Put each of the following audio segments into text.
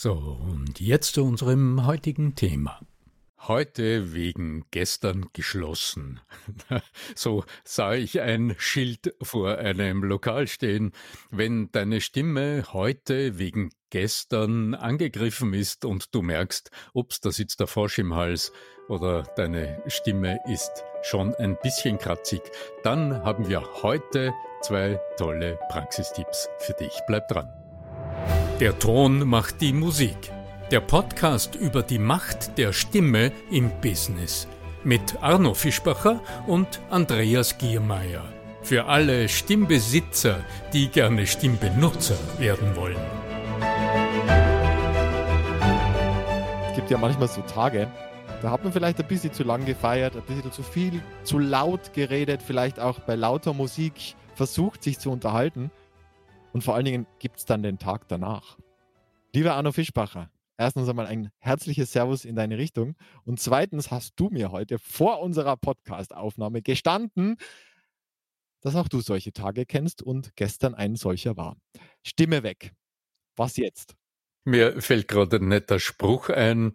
So, und jetzt zu unserem heutigen Thema. Heute wegen gestern geschlossen. So sah ich ein Schild vor einem Lokal stehen. Wenn deine Stimme heute wegen gestern angegriffen ist und du merkst, ups, da sitzt der Frosch im Hals oder deine Stimme ist schon ein bisschen kratzig, dann haben wir heute zwei tolle Praxistipps für dich. Bleib dran. Der Ton macht die Musik. Der Podcast über die Macht der Stimme im Business. Mit Arno Fischbacher und Andreas Giermeier. Für alle Stimmbesitzer, die gerne Stimmbenutzer werden wollen. Es gibt ja manchmal so Tage, da hat man vielleicht ein bisschen zu lang gefeiert, ein bisschen zu viel, zu laut geredet, vielleicht auch bei lauter Musik versucht, sich zu unterhalten. Und vor allen Dingen gibt es dann den Tag danach. Lieber Arno Fischbacher, erstens einmal ein herzliches Servus in deine Richtung. Und zweitens hast du mir heute vor unserer Podcast-Aufnahme gestanden, dass auch du solche Tage kennst und gestern ein solcher war. Stimme weg. Was jetzt? Mir fällt gerade ein netter Spruch ein.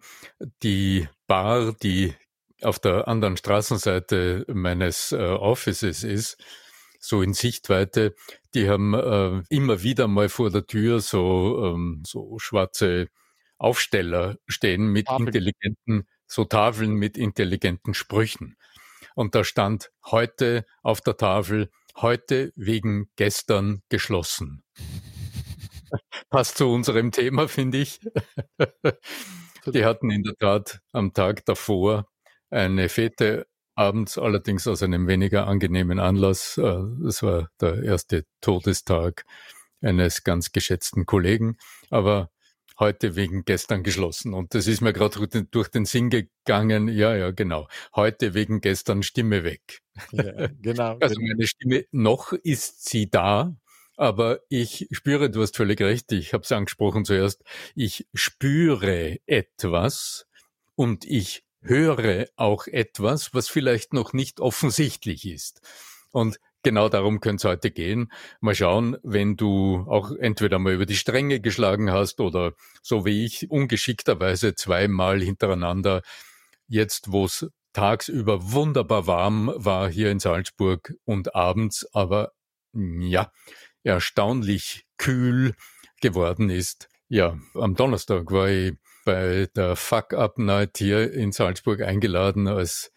Die Bar, die auf der anderen Straßenseite meines äh, Offices ist, so in Sichtweite, die haben äh, immer wieder mal vor der Tür so, ähm, so schwarze Aufsteller stehen mit Tafeln. intelligenten, so Tafeln mit intelligenten Sprüchen. Und da stand heute auf der Tafel, heute wegen gestern geschlossen. Passt zu unserem Thema, finde ich. Die hatten in der Tat am Tag davor eine Fete abends allerdings aus einem weniger angenehmen Anlass. Es äh, war der erste Todestag eines ganz geschätzten Kollegen, aber heute wegen gestern geschlossen. Und das ist mir gerade durch den Sinn gegangen. Ja, ja, genau. Heute wegen gestern Stimme weg. Ja, genau. Also genau. meine Stimme, noch ist sie da, aber ich spüre, du hast völlig recht, ich habe es angesprochen zuerst, ich spüre etwas und ich höre auch etwas, was vielleicht noch nicht offensichtlich ist. Und genau darum könnte es heute gehen. Mal schauen, wenn du auch entweder mal über die Stränge geschlagen hast oder so wie ich ungeschickterweise zweimal hintereinander jetzt, wo es tagsüber wunderbar warm war hier in Salzburg und abends aber ja erstaunlich kühl geworden ist. Ja, am Donnerstag war ich bei der Fuck-Up-Night hier in Salzburg eingeladen, als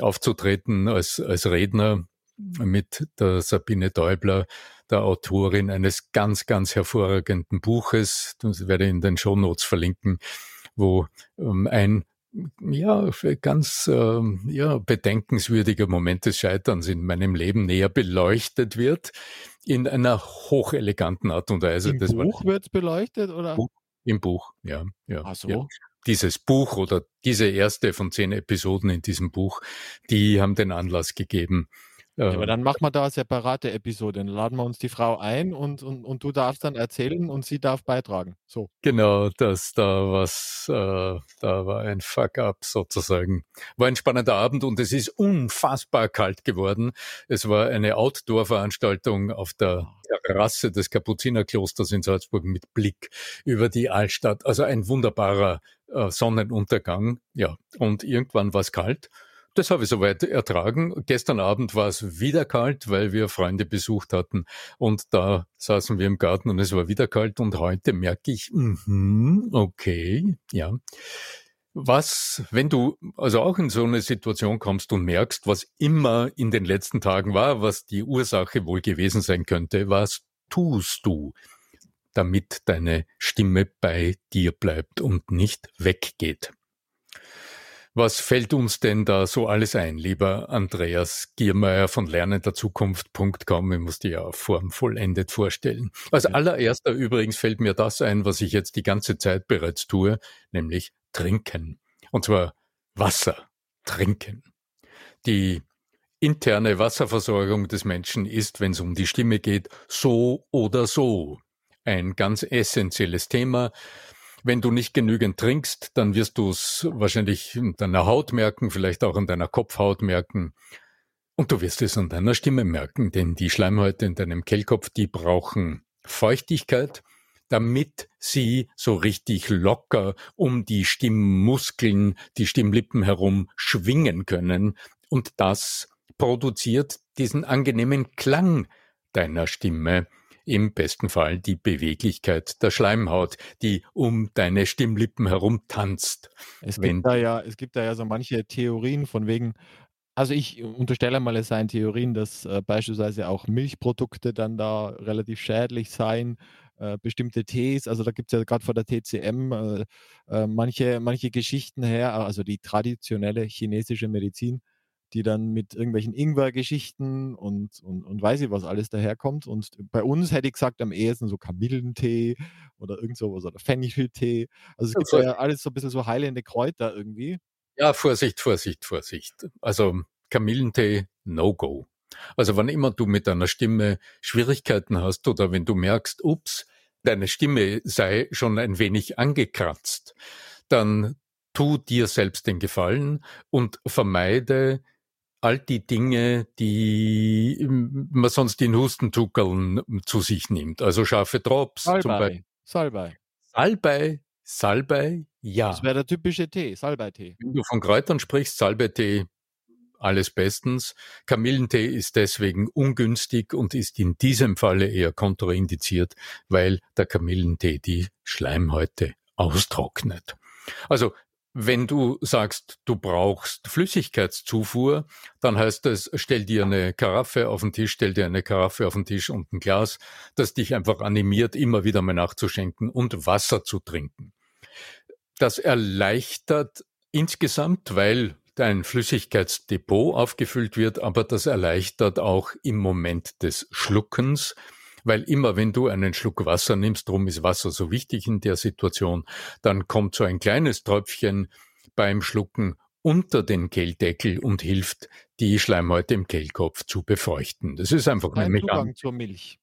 aufzutreten als, als Redner mit der Sabine Däubler, der Autorin eines ganz, ganz hervorragenden Buches, das werde ich in den Shownotes verlinken, wo ähm, ein ja, ganz ähm, ja, bedenkenswürdiger Moment des Scheiterns in meinem Leben näher beleuchtet wird, in einer hocheleganten Art und Weise. Im das Buch wird beleuchtet oder? Buch, im Buch, ja. ja Ach so. Ja. Dieses Buch oder diese erste von zehn Episoden in diesem Buch, die haben den Anlass gegeben, Ja, aber dann machen wir da eine separate Episode. Dann laden wir uns die Frau ein und, und, und du darfst dann erzählen und sie darf beitragen. So. Genau, dass da was, äh, da war ein Fuck-up sozusagen. War ein spannender Abend und es ist unfassbar kalt geworden. Es war eine Outdoor-Veranstaltung auf der Terrasse des Kapuzinerklosters in Salzburg mit Blick über die Altstadt. Also ein wunderbarer äh, Sonnenuntergang. Ja, und irgendwann war es kalt. Das habe ich soweit ertragen. Gestern Abend war es wieder kalt, weil wir Freunde besucht hatten und da saßen wir im Garten und es war wieder kalt und heute merke ich, mm okay, ja. Was, wenn du also auch in so eine Situation kommst und merkst, was immer in den letzten Tagen war, was die Ursache wohl gewesen sein könnte, was tust du, damit deine Stimme bei dir bleibt und nicht weggeht? Was fällt uns denn da so alles ein, lieber Andreas Giermeier von lernenderzukunft.com? Ich muss dir ja formvollendet vorstellen. Als allererster übrigens fällt mir das ein, was ich jetzt die ganze Zeit bereits tue, nämlich trinken. Und zwar Wasser trinken. Die interne Wasserversorgung des Menschen ist, wenn es um die Stimme geht, so oder so ein ganz essentielles Thema. Wenn du nicht genügend trinkst, dann wirst du es wahrscheinlich in deiner Haut merken, vielleicht auch an deiner Kopfhaut merken. Und du wirst es an deiner Stimme merken, denn die Schleimhäute in deinem Kehlkopf, die brauchen Feuchtigkeit, damit sie so richtig locker um die Stimmmuskeln, die Stimmlippen herum schwingen können. Und das produziert diesen angenehmen Klang deiner Stimme im besten Fall die Beweglichkeit der Schleimhaut, die um deine Stimmlippen herum tanzt. Es gibt, da ja, es gibt da ja so manche Theorien von wegen, also ich unterstelle mal, es seien Theorien, dass äh, beispielsweise auch Milchprodukte dann da relativ schädlich seien, äh, bestimmte Tees, also da gibt es ja gerade vor der TCM äh, äh, manche, manche Geschichten her, also die traditionelle chinesische Medizin, die dann mit irgendwelchen Ingwer-Geschichten und, und, und weiß ich was alles daherkommt. Und bei uns hätte ich gesagt, am ehesten so Kamillentee oder irgend sowas oder Fencheltee. Also es gibt ja alles so ein bisschen so heilende Kräuter irgendwie. Ja, Vorsicht, Vorsicht, Vorsicht. Also Kamillentee, no-go. Also wann immer du mit deiner Stimme Schwierigkeiten hast oder wenn du merkst, ups, deine Stimme sei schon ein wenig angekratzt, dann tu dir selbst den Gefallen und vermeide all die Dinge, die man sonst in Hustentuckeln zu sich nimmt. Also scharfe Drops Salbei. zum Beispiel. Salbei. Salbei, Salbei, ja. Das wäre der typische Tee, Salbeitee. Wenn du von Kräutern sprichst, Salbeitee, alles bestens. Kamillentee ist deswegen ungünstig und ist in diesem Falle eher kontraindiziert, weil der Kamillentee die Schleimhäute austrocknet. Also wenn du sagst, du brauchst Flüssigkeitszufuhr, dann heißt es, stell dir eine Karaffe auf den Tisch, stell dir eine Karaffe auf den Tisch und ein Glas, das dich einfach animiert, immer wieder mal nachzuschenken und Wasser zu trinken. Das erleichtert insgesamt, weil dein Flüssigkeitsdepot aufgefüllt wird, aber das erleichtert auch im Moment des Schluckens, weil immer wenn du einen Schluck Wasser nimmst, drum ist Wasser so wichtig in der Situation, dann kommt so ein kleines Tröpfchen beim Schlucken unter den Kehldeckel und hilft, die Schleimhäute im Kehlkopf zu befeuchten. Das ist einfach ein Zugang zur Milch.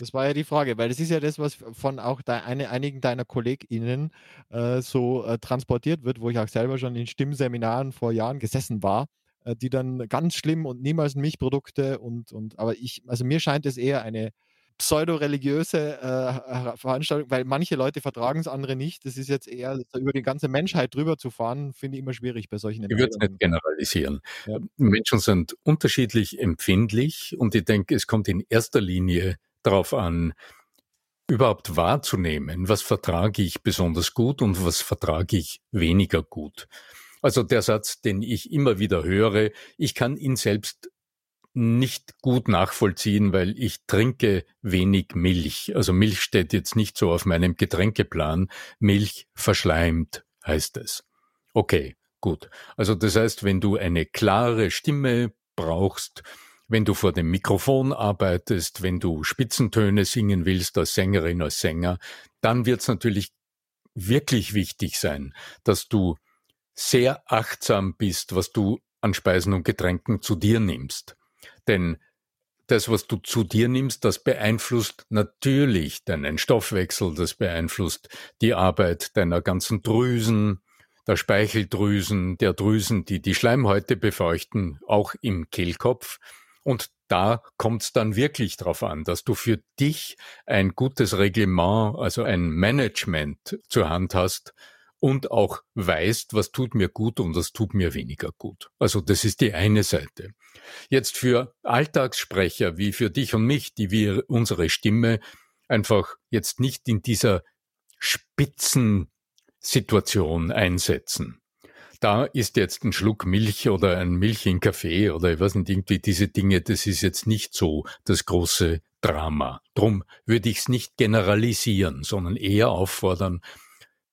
Das war ja die Frage, weil das ist ja das, was von auch de, eine, einigen deiner KollegInnen äh, so äh, transportiert wird, wo ich auch selber schon in Stimmseminaren vor Jahren gesessen war die dann ganz schlimm und niemals Milchprodukte und, und aber ich, also mir scheint es eher eine pseudo-religiöse äh, Veranstaltung, weil manche Leute vertragen es, andere nicht. Das ist jetzt eher über die ganze Menschheit drüber zu fahren, finde ich immer schwierig bei solchen Ich würde es nicht generalisieren. Ja. Menschen sind unterschiedlich empfindlich und ich denke, es kommt in erster Linie darauf an, überhaupt wahrzunehmen, was vertrage ich besonders gut und was vertrage ich weniger gut. Also der Satz, den ich immer wieder höre, ich kann ihn selbst nicht gut nachvollziehen, weil ich trinke wenig Milch. Also Milch steht jetzt nicht so auf meinem Getränkeplan. Milch verschleimt, heißt es. Okay, gut. Also das heißt, wenn du eine klare Stimme brauchst, wenn du vor dem Mikrofon arbeitest, wenn du Spitzentöne singen willst als Sängerin, als Sänger, dann wird es natürlich wirklich wichtig sein, dass du sehr achtsam bist, was du an Speisen und Getränken zu dir nimmst. Denn das, was du zu dir nimmst, das beeinflusst natürlich deinen Stoffwechsel, das beeinflusst die Arbeit deiner ganzen Drüsen, der Speicheldrüsen, der Drüsen, die die Schleimhäute befeuchten, auch im Kehlkopf. Und da kommt es dann wirklich darauf an, dass du für dich ein gutes Reglement, also ein Management zur Hand hast und auch weißt, was tut mir gut und was tut mir weniger gut. Also das ist die eine Seite. Jetzt für Alltagssprecher wie für dich und mich, die wir unsere Stimme einfach jetzt nicht in dieser Spitzensituation einsetzen da ist jetzt ein Schluck Milch oder ein Milch in Kaffee oder ich weiß nicht, irgendwie diese Dinge, das ist jetzt nicht so das große Drama. Drum würde ich es nicht generalisieren, sondern eher auffordern,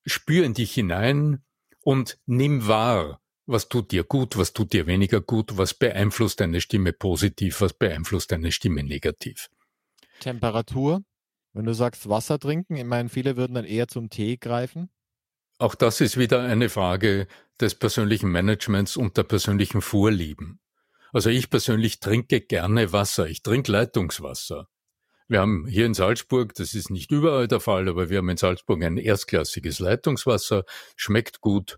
spür in dich hinein und nimm wahr, was tut dir gut, was tut dir weniger gut, was beeinflusst deine Stimme positiv, was beeinflusst deine Stimme negativ. Temperatur, wenn du sagst Wasser trinken, ich meine, viele würden dann eher zum Tee greifen. Auch das ist wieder eine Frage des persönlichen Managements und der persönlichen Vorlieben. Also ich persönlich trinke gerne Wasser. Ich trinke Leitungswasser. Wir haben hier in Salzburg, das ist nicht überall der Fall, aber wir haben in Salzburg ein erstklassiges Leitungswasser, schmeckt gut,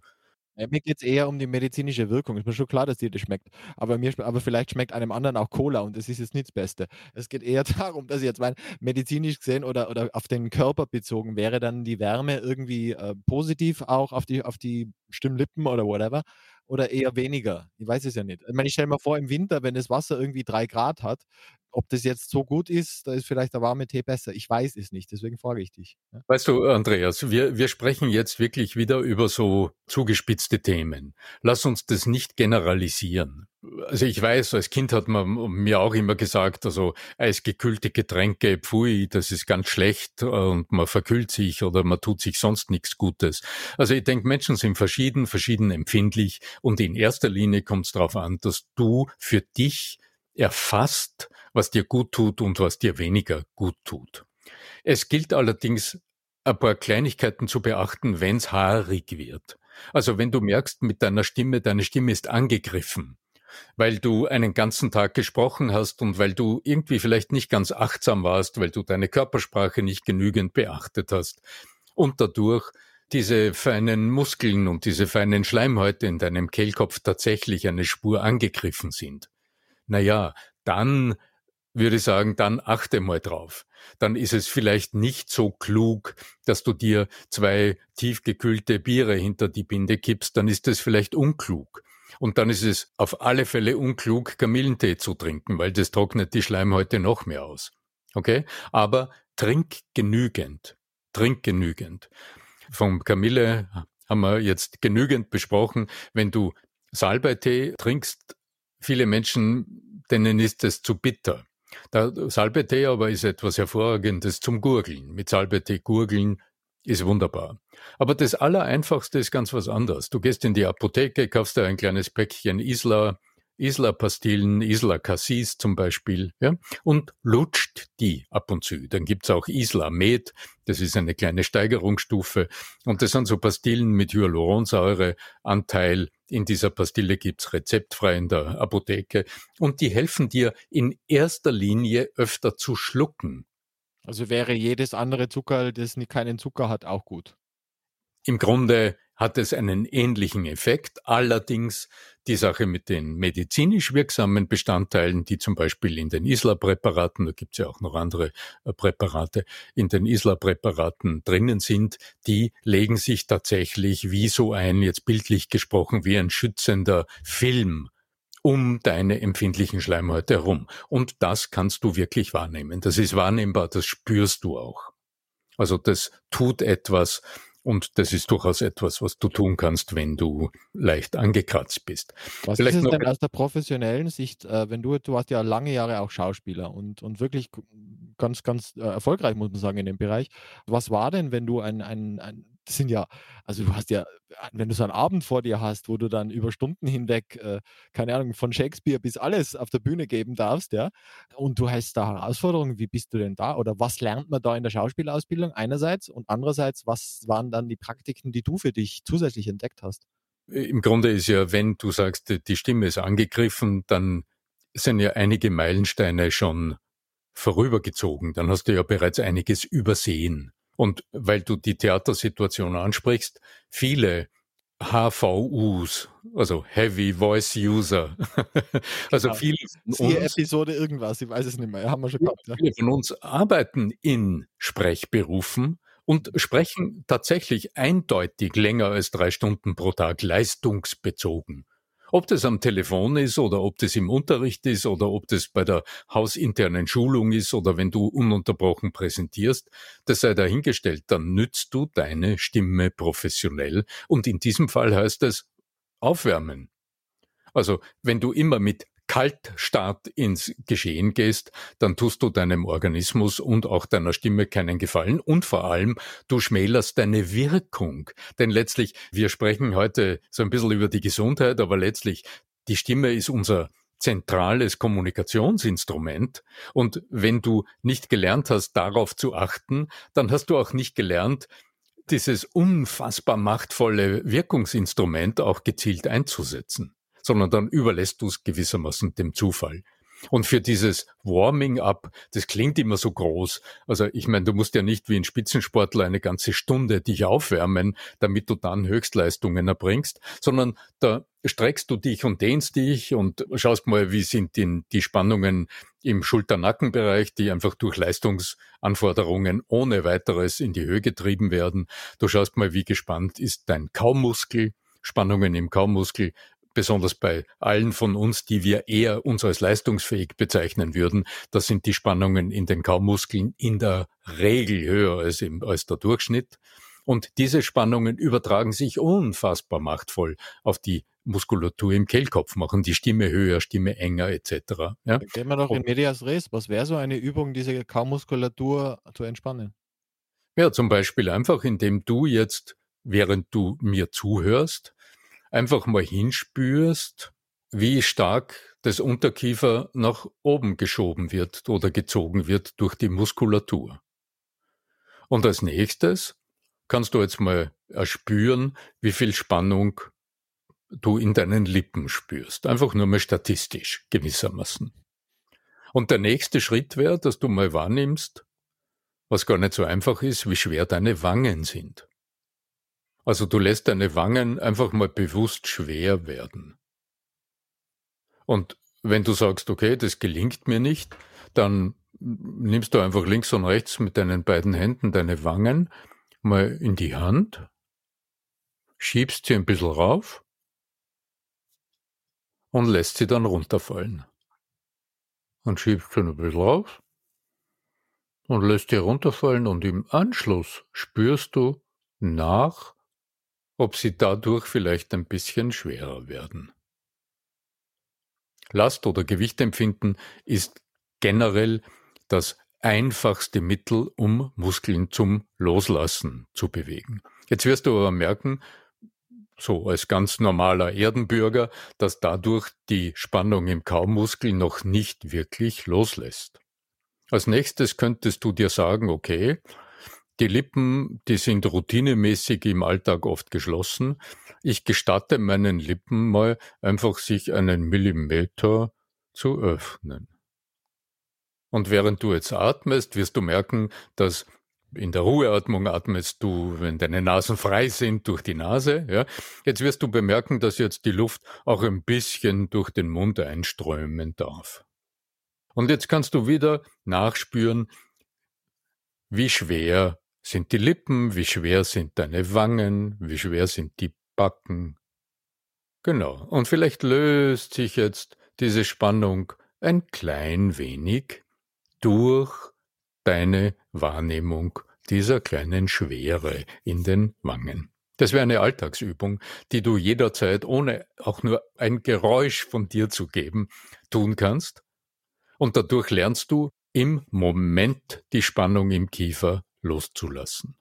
mir geht es eher um die medizinische Wirkung. Ist mir schon klar, dass dir das schmeckt. Aber, mir, aber vielleicht schmeckt einem anderen auch Cola und das ist jetzt nicht das Beste. Es geht eher darum, dass ich jetzt meine, medizinisch gesehen oder, oder auf den Körper bezogen wäre dann die Wärme irgendwie äh, positiv auch auf die, auf die Stimmlippen oder whatever oder eher weniger. Ich weiß es ja nicht. Ich meine, ich stelle mir vor, im Winter, wenn das Wasser irgendwie drei Grad hat, ob das jetzt so gut ist, da ist vielleicht der warme Tee besser. Ich weiß es nicht, deswegen frage ich dich. Weißt du, Andreas, wir, wir sprechen jetzt wirklich wieder über so zugespitzte Themen. Lass uns das nicht generalisieren. Also ich weiß, als Kind hat man mir auch immer gesagt, also eisgekühlte Getränke, pfui, das ist ganz schlecht und man verkühlt sich oder man tut sich sonst nichts Gutes. Also ich denke, Menschen sind verschieden, verschieden empfindlich und in erster Linie kommt es darauf an, dass du für dich erfasst, was dir gut tut und was dir weniger gut tut. Es gilt allerdings, ein paar Kleinigkeiten zu beachten, wenn es haarig wird. Also wenn du merkst mit deiner Stimme, deine Stimme ist angegriffen, weil du einen ganzen Tag gesprochen hast und weil du irgendwie vielleicht nicht ganz achtsam warst, weil du deine Körpersprache nicht genügend beachtet hast und dadurch diese feinen Muskeln und diese feinen Schleimhäute in deinem Kehlkopf tatsächlich eine Spur angegriffen sind. Naja, dann würde sagen, dann achte mal drauf. Dann ist es vielleicht nicht so klug, dass du dir zwei tiefgekühlte Biere hinter die Binde kippst, dann ist es vielleicht unklug. Und dann ist es auf alle Fälle unklug, Kamillentee zu trinken, weil das trocknet die Schleimhäute noch mehr aus. Okay? Aber trink genügend. Trink genügend. Vom Kamille haben wir jetzt genügend besprochen. Wenn du Salbeitee trinkst, viele Menschen, denen ist es zu bitter. Der Salbetee aber ist etwas Hervorragendes zum Gurgeln. Mit Salbetee gurgeln ist wunderbar. Aber das Allereinfachste ist ganz was anderes. Du gehst in die Apotheke, kaufst dir ein kleines Päckchen Isla, Isla-Pastillen, Isla-Cassis zum Beispiel, ja, und lutscht die ab und zu. Dann gibt's auch Isla-Med, das ist eine kleine Steigerungsstufe. Und das sind so Pastillen mit Hyaluronsäureanteil. In dieser Pastille gibt's rezeptfrei in der Apotheke. Und die helfen dir in erster Linie öfter zu schlucken. Also wäre jedes andere Zucker, das keinen Zucker hat, auch gut. Im Grunde hat es einen ähnlichen Effekt. Allerdings die Sache mit den medizinisch wirksamen Bestandteilen, die zum Beispiel in den Isla-Präparaten, da gibt es ja auch noch andere äh, Präparate, in den Isla-Präparaten drinnen sind, die legen sich tatsächlich wie so ein, jetzt bildlich gesprochen, wie ein schützender Film um deine empfindlichen Schleimhäute herum. Und das kannst du wirklich wahrnehmen. Das ist wahrnehmbar, das spürst du auch. Also das tut etwas und das ist durchaus etwas, was du tun kannst, wenn du leicht angekratzt bist. Was Vielleicht ist es denn aus der professionellen Sicht, äh, wenn du, du warst ja lange Jahre auch Schauspieler und, und wirklich ganz, ganz äh, erfolgreich, muss man sagen, in dem Bereich. Was war denn, wenn du ein, ein, ein das sind ja, also du hast ja, wenn du so einen Abend vor dir hast, wo du dann über Stunden hinweg, äh, keine Ahnung, von Shakespeare bis alles auf der Bühne geben darfst, ja, und du hast da Herausforderungen, wie bist du denn da? Oder was lernt man da in der Schauspielausbildung einerseits und andererseits, was waren dann die Praktiken, die du für dich zusätzlich entdeckt hast? Im Grunde ist ja, wenn du sagst, die Stimme ist angegriffen, dann sind ja einige Meilensteine schon vorübergezogen. Dann hast du ja bereits einiges übersehen. Und weil du die Theatersituation ansprichst, viele HVUs, also Heavy Voice User. also Genau. viele von uns, Episode irgendwas, ich weiß es nicht mehr. Haben wir schon gehabt. Ja. viele von uns arbeiten in Sprechberufen und sprechen tatsächlich eindeutig länger als drei Stunden pro Tag leistungsbezogen. Ob das am Telefon ist oder ob das im Unterricht ist oder ob das bei der hausinternen Schulung ist oder wenn du ununterbrochen präsentierst, das sei dahingestellt, dann nützt du deine Stimme professionell und in diesem Fall heißt es aufwärmen. Also wenn du immer mit Kaltstart ins Geschehen gehst, dann tust du deinem Organismus und auch deiner Stimme keinen Gefallen und vor allem du schmälerst deine Wirkung. Denn letztlich, wir sprechen heute so ein bisschen über die Gesundheit, aber letztlich die Stimme ist unser zentrales Kommunikationsinstrument. Und wenn du nicht gelernt hast, darauf zu achten, dann hast du auch nicht gelernt, dieses unfassbar machtvolle Wirkungsinstrument auch gezielt einzusetzen sondern dann überlässt du es gewissermaßen dem Zufall. Und für dieses Warming up, das klingt immer so groß. Also ich meine, du musst ja nicht wie ein Spitzensportler eine ganze Stunde dich aufwärmen, damit du dann Höchstleistungen erbringst, sondern da streckst du dich und dehnst dich und schaust mal, wie sind die, die Spannungen im Schulter-Nackenbereich, die einfach durch Leistungsanforderungen ohne weiteres in die Höhe getrieben werden. Du schaust mal, wie gespannt ist dein Kaumuskel, Spannungen im Kaumuskel, besonders bei allen von uns, die wir eher uns als leistungsfähig bezeichnen würden, das sind die Spannungen in den Kaumuskeln in der Regel höher als, im, als der Durchschnitt. Und diese Spannungen übertragen sich unfassbar machtvoll auf die Muskulatur im Kehlkopf, machen die Stimme höher, Stimme enger etc. Ja? Dann gehen wir doch in Medias Res. Was wäre so eine Übung, diese Kaumuskulatur zu entspannen? ja, zum Beispiel einfach, indem du jetzt, während du mir zuhörst, einfach mal hinspürst, wie stark das Unterkiefer nach oben geschoben wird oder gezogen wird durch die Muskulatur. Und als nächstes kannst du jetzt mal erspüren, wie viel Spannung du in deinen Lippen spürst. Einfach nur mal statistisch gewissermaßen. Und der nächste Schritt wäre, dass du mal wahrnimmst, was gar nicht so einfach ist, wie schwer deine Wangen sind. Also du lässt deine Wangen einfach mal bewusst schwer werden. Und wenn du sagst, okay, das gelingt mir nicht, dann nimmst du einfach links und rechts mit deinen beiden Händen deine Wangen mal in die Hand, schiebst sie ein bisschen rauf und lässt sie dann runterfallen. Und schiebst sie ein bisschen rauf und lässt sie runterfallen und im Anschluss spürst du nach, ob sie dadurch vielleicht ein bisschen schwerer werden. Last- oder Gewichtempfinden ist generell das einfachste Mittel, um Muskeln zum Loslassen zu bewegen. Jetzt wirst du aber merken, so als ganz normaler Erdenbürger, dass dadurch die Spannung im Kaumuskel noch nicht wirklich loslässt. Als nächstes könntest du dir sagen, okay, die Lippen, die sind routinemäßig im Alltag oft geschlossen. Ich gestatte meinen Lippen mal einfach sich einen Millimeter zu öffnen. Und während du jetzt atmest, wirst du merken, dass in der Ruheatmung atmest du, wenn deine Nasen frei sind, durch die Nase. Ja. Jetzt wirst du bemerken, dass jetzt die Luft auch ein bisschen durch den Mund einströmen darf. Und jetzt kannst du wieder nachspüren, wie schwer sind die Lippen, wie schwer sind deine Wangen, wie schwer sind die Backen. Genau. Und vielleicht löst sich jetzt diese Spannung ein klein wenig durch deine Wahrnehmung dieser kleinen Schwere in den Wangen. Das wäre eine Alltagsübung, die du jederzeit, ohne auch nur ein Geräusch von dir zu geben, tun kannst. Und dadurch lernst du im Moment die Spannung im Kiefer loszulassen.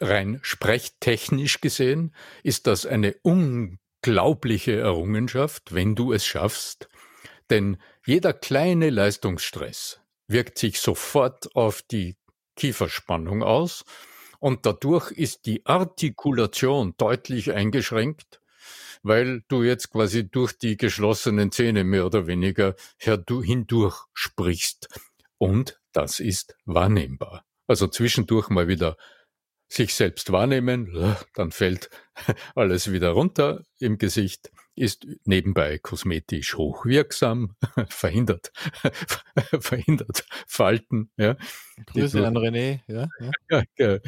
Rein sprechtechnisch gesehen ist das eine unglaubliche Errungenschaft, wenn du es schaffst, denn jeder kleine Leistungsstress wirkt sich sofort auf die Kieferspannung aus und dadurch ist die Artikulation deutlich eingeschränkt. weil du jetzt quasi durch die geschlossenen Zähne mehr oder weniger hindurch sprichst. Und das ist wahrnehmbar. Also zwischendurch mal wieder sich selbst wahrnehmen, dann fällt alles wieder runter im Gesicht, ist nebenbei kosmetisch hochwirksam, verhindert, verhindert Falten. Ja. Grüße an René. Ja, ja. ja,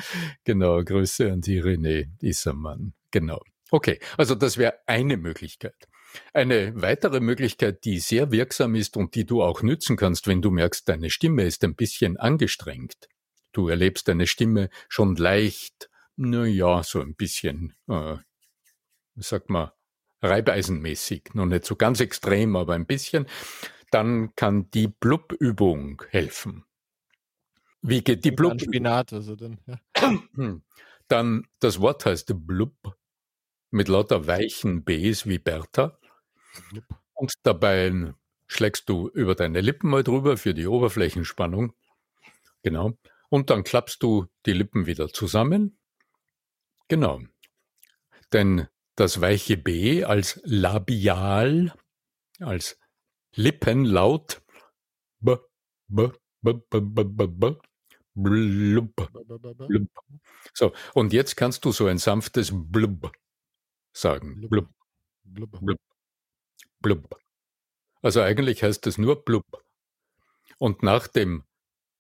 genau, Grüße an die René Issermann. Genau. Okay, also das wäre eine Möglichkeit. Eine weitere Möglichkeit, die sehr wirksam ist und die du auch nützen kannst, wenn du merkst, deine Stimme ist ein bisschen angestrengt, Du erlebst deine Stimme schon leicht, na ja, so ein bisschen, äh, sag mal, reibeisenmäßig, noch nicht so ganz extrem, aber ein bisschen, dann kann die Blub-Übung helfen. Wie geht die Blub? Spinat, also dann, ja. Dann, das Wort heißt Blub, mit lauter weichen Bs wie Bertha. Und dabei schlägst du über deine Lippen mal drüber für die Oberflächenspannung. Genau. Und dann klappst du die Lippen wieder zusammen. Genau. Denn das weiche B als Labial, als Lippenlaut, b, b, b, b, b, b, b, blub, blub. So, und jetzt kannst du so ein sanftes Blub sagen. Blub, blub, blub, blub. Also eigentlich heißt es nur Blub. Und nach dem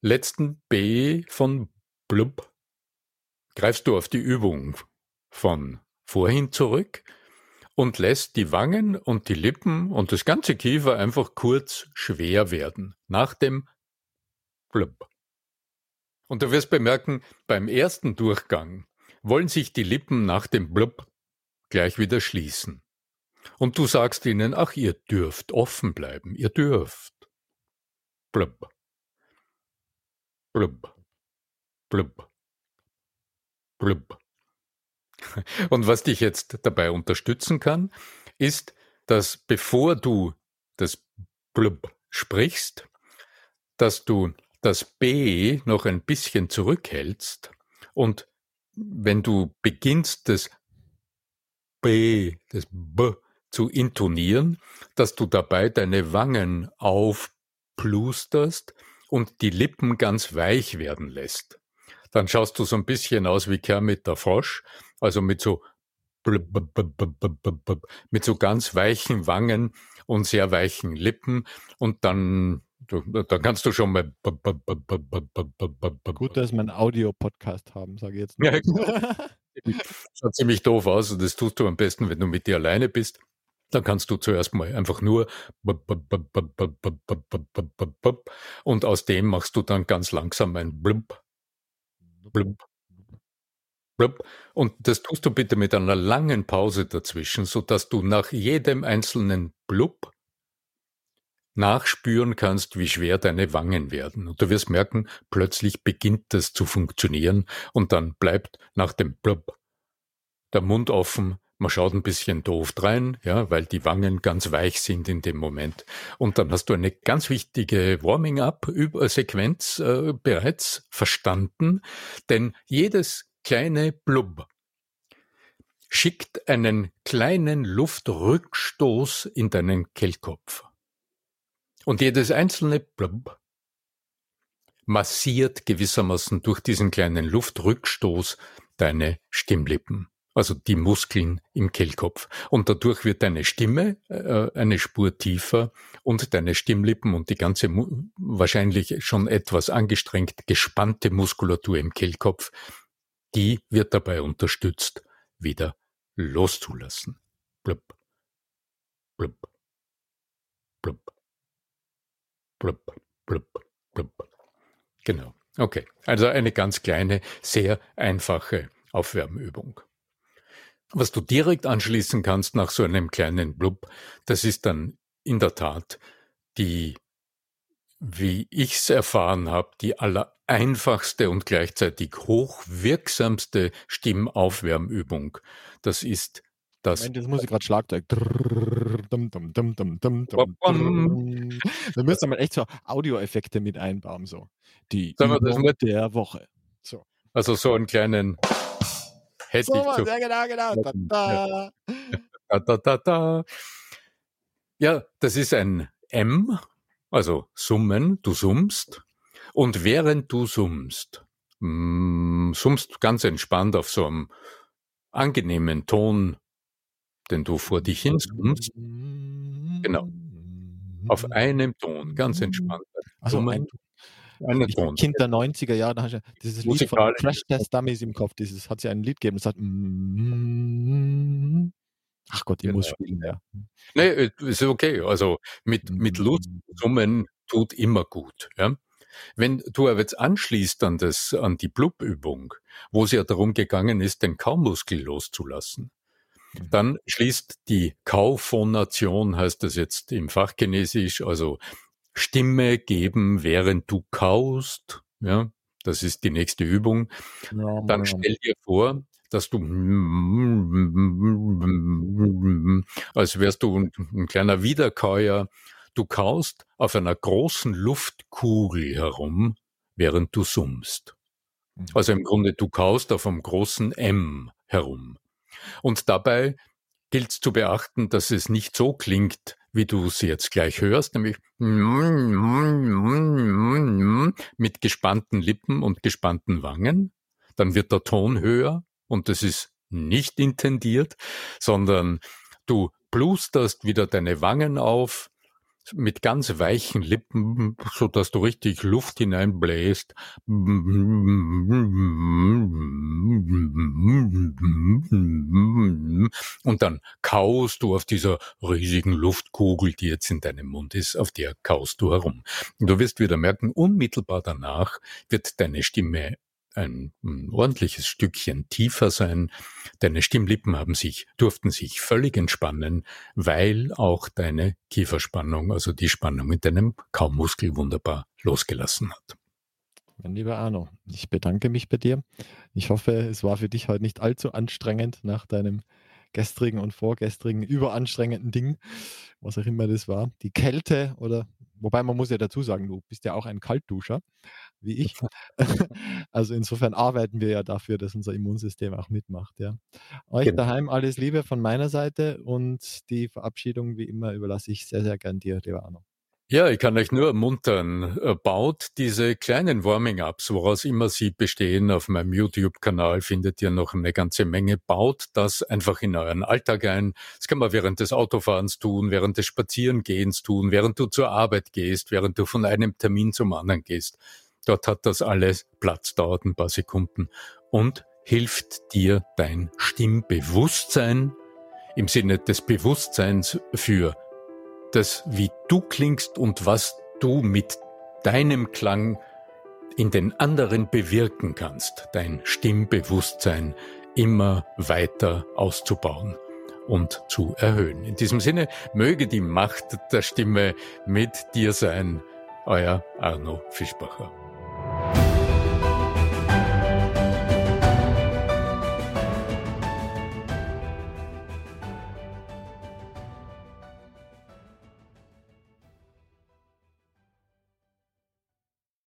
letzten B von Blub greifst du auf die Übung von vorhin zurück und lässt die Wangen und die Lippen und das ganze Kiefer einfach kurz schwer werden nach dem Blub. Und du wirst bemerken, beim ersten Durchgang wollen sich die Lippen nach dem Blub gleich wieder schließen. Und du sagst ihnen, ach, ihr dürft offen bleiben, ihr dürft. Blub. Blub. Blub. Blub. Und was dich jetzt dabei unterstützen kann, ist, dass bevor du das Blub sprichst, dass du das B noch ein bisschen zurückhältst und wenn du beginnst, das B, das B zu intonieren, dass du dabei deine Wangen aufplusterst und die Lippen ganz weich werden lässt. Dann schaust du so ein bisschen aus wie Kermit der Frosch, also mit so mit so ganz weichen Wangen und sehr weichen Lippen und dann dann kannst du schon mal gut, dass wir einen Audio-Podcast haben, sage ich jetzt. Ja, schaut ziemlich doof aus und das tust du am besten, wenn du mit dir alleine bist. Dann kannst du zuerst mal einfach nur und aus dem machst du dann ganz langsam ein blub, blub, blub. Und das tust du bitte mit einer langen Pause dazwischen, so dass du nach jedem einzelnen blub nachspüren kannst, wie schwer deine Wangen werden. Und du wirst merken, plötzlich beginnt das zu funktionieren und dann bleibt nach dem blub der Mund offen, man schaut ein bisschen doof rein, ja, weil die Wangen ganz weich sind in dem Moment. Und dann hast du eine ganz wichtige Warming-up-Sequenz äh, bereits verstanden, denn jedes kleine Blub schickt einen kleinen Luftrückstoß in deinen Kehlkopf. Und jedes einzelne Blub massiert gewissermaßen durch diesen kleinen Luftrückstoß deine Stimmlippen also die Muskeln im Kehlkopf. Und dadurch wird deine Stimme äh, eine Spur tiefer und deine Stimmlippen und die ganze wahrscheinlich schon etwas angestrengt gespannte Muskulatur im Kehlkopf, die wird dabei unterstützt, wieder loszulassen. Blub, blub, blub, blub, blub, blub. Genau. Okay. Also eine ganz kleine, sehr einfache Aufwärmübung. Was du direkt anschließen kannst nach so einem kleinen Blub, das ist dann in der Tat die, wie ich's erfahren habe, die allereinfachste und gleichzeitig hochwirksamste Stimmaufwärmübung. Das ist das. Moment, jetzt muss ich gerade Schlagzeug. Da müsste man echt so Audioeffekte mit einbauen, so. Die Übung der Woche. So. Also so einen kleinen hätte so ich was, ja genau, genau. Da, da. da, da, da. Ja, das ist ein M, also summen, du summst. Und während du summst, mm, summst ganz entspannt auf so einem angenehmen Ton, den du vor dich hin summst. Genau. Auf einem Ton, ganz entspannt. Also ein, Ton. Kind der 90er Jahre, da hast du dieses Lied von Crash Test Dummies im Kopf, dieses hat sie ein Lied gegeben, das hat Ach Gott, ich genau. muss spielen, ja. Nee, äh, ist okay. Also mit, mit Lust summen tut immer gut. Ja? Wenn du aber jetzt anschließt an, das, an die Blub-Übung, wo es ja darum gegangen ist, den Kaumuskel loszulassen, mhm. dann schließt die Kauphonation, heißt das jetzt im Fachchinesisch, also Stimme geben, während du kaust, ja, das ist die nächste Übung. Ja, dann stell dir vor, dass du als wärst du ein, ein kleiner Wiederkäuer, du kaust auf einer großen Luftkugel herum, während du summst. Mhm. Also im Grunde, du kaust auf einem großen M herum. Und dabei gilt zu beachten, dass es nicht so klingt, wie du sie jetzt gleich hörst, nämlich mit gespannten Lippen und gespannten Wangen. Dann wird der Ton höher und das ist nicht intendiert, sondern du blusterst wieder deine Wangen auf mit ganz weichen Lippen, so dass du richtig Luft hineinbläst. Und dann kaust du auf dieser riesigen Luftkugel, die jetzt in deinem Mund ist, auf der kaust du herum. Du wirst wieder merken, unmittelbar danach wird deine Stimme ein, ordentliches Stückchen tiefer sein. Deine Stimmlippen haben sich, durften sich völlig entspannen, weil auch deine Kieferspannung, also die Spannung in deinem Kaummuskel wunderbar losgelassen hat. Mein lieber Arno, ich bedanke mich bei dir. Ich hoffe, es war für dich heute nicht allzu anstrengend nach deinem gestrigen und vorgestrigen überanstrengenden Ding, was auch immer das war. Die Kälte oder, wobei man muss ja dazu sagen, du bist ja auch ein Kaltduscher wie ich. also insofern arbeiten wir ja dafür, dass unser Immunsystem auch mitmacht. Ja. Euch genau. daheim alles Liebe von meiner Seite und die Verabschiedung wie immer überlasse ich sehr, sehr gern dir, lieber Arno. Ja, ich kann euch nur ermuntern, äh, baut diese kleinen Warming-Ups, woraus immer sie bestehen, auf meinem YouTube-Kanal findet ihr noch eine ganze Menge, baut das einfach in euren Alltag ein. Das kann man während des Autofahrens tun, während des Spazierengehens tun, während du zur Arbeit gehst, während du von einem Termin zum anderen gehst. Dort hat das alles Platz, dauert ein paar Sekunden und hilft dir dein Stimmbewusstsein im Sinne des Bewusstseins für das, wie du klingst und was du mit deinem Klang in den anderen bewirken kannst, dein Stimmbewusstsein immer weiter auszubauen und zu erhöhen. In diesem Sinne möge die Macht der Stimme mit dir sein, euer Arno Fischbacher.